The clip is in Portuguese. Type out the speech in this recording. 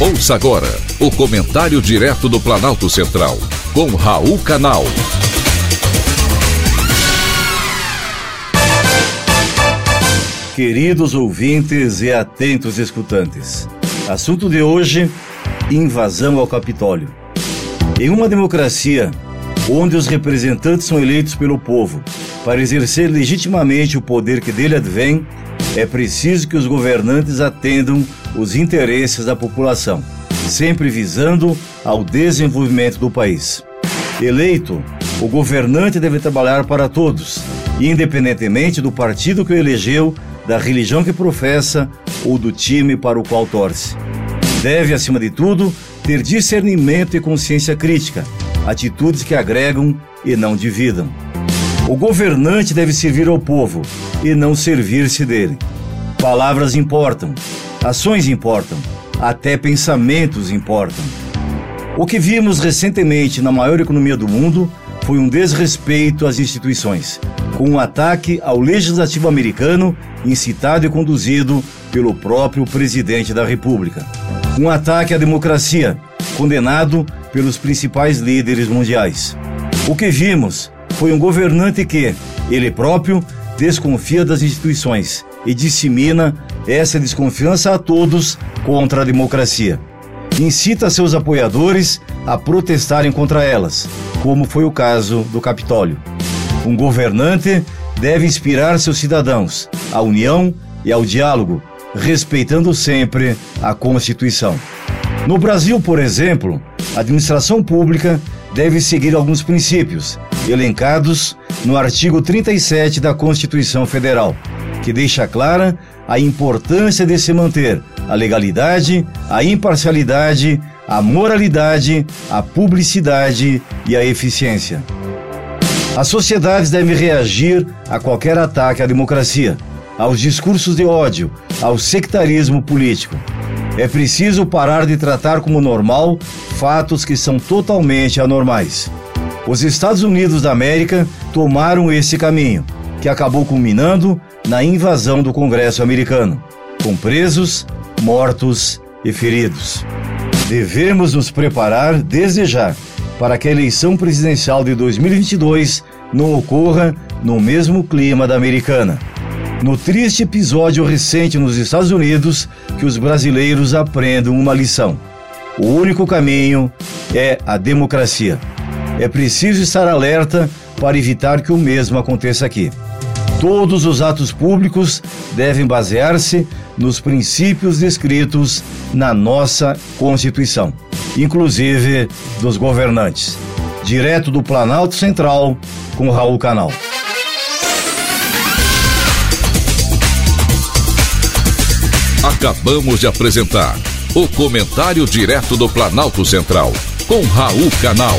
Ouça agora o comentário direto do Planalto Central, com Raul Canal. Queridos ouvintes e atentos escutantes, assunto de hoje: invasão ao Capitólio. Em uma democracia, onde os representantes são eleitos pelo povo para exercer legitimamente o poder que dele advém, é preciso que os governantes atendam os interesses da população, sempre visando ao desenvolvimento do país. Eleito, o governante deve trabalhar para todos, independentemente do partido que o elegeu, da religião que professa ou do time para o qual torce. Deve, acima de tudo, ter discernimento e consciência crítica, atitudes que agregam e não dividam. O governante deve servir ao povo e não servir-se dele. Palavras importam, ações importam, até pensamentos importam. O que vimos recentemente na maior economia do mundo foi um desrespeito às instituições, com um ataque ao legislativo americano incitado e conduzido pelo próprio presidente da República. Um ataque à democracia, condenado pelos principais líderes mundiais. O que vimos foi um governante que, ele próprio, desconfia das instituições e dissemina essa desconfiança a todos contra a democracia. Incita seus apoiadores a protestarem contra elas, como foi o caso do Capitólio. Um governante deve inspirar seus cidadãos à união e ao diálogo, respeitando sempre a Constituição. No Brasil, por exemplo, a administração pública deve seguir alguns princípios elencados no artigo 37 da Constituição Federal, que deixa clara a importância de se manter a legalidade, a imparcialidade, a moralidade, a publicidade e a eficiência. As sociedades devem reagir a qualquer ataque à democracia, aos discursos de ódio, ao sectarismo político. É preciso parar de tratar como normal fatos que são totalmente anormais. Os Estados Unidos da América tomaram esse caminho, que acabou culminando na invasão do Congresso americano, com presos, mortos e feridos. Devemos nos preparar desde já para que a eleição presidencial de 2022 não ocorra no mesmo clima da americana. No triste episódio recente nos Estados Unidos, que os brasileiros aprendam uma lição. O único caminho é a democracia. É preciso estar alerta para evitar que o mesmo aconteça aqui. Todos os atos públicos devem basear-se nos princípios descritos na nossa Constituição, inclusive dos governantes. Direto do Planalto Central, com Raul Canal. Acabamos de apresentar o Comentário Direto do Planalto Central, com Raul Canal.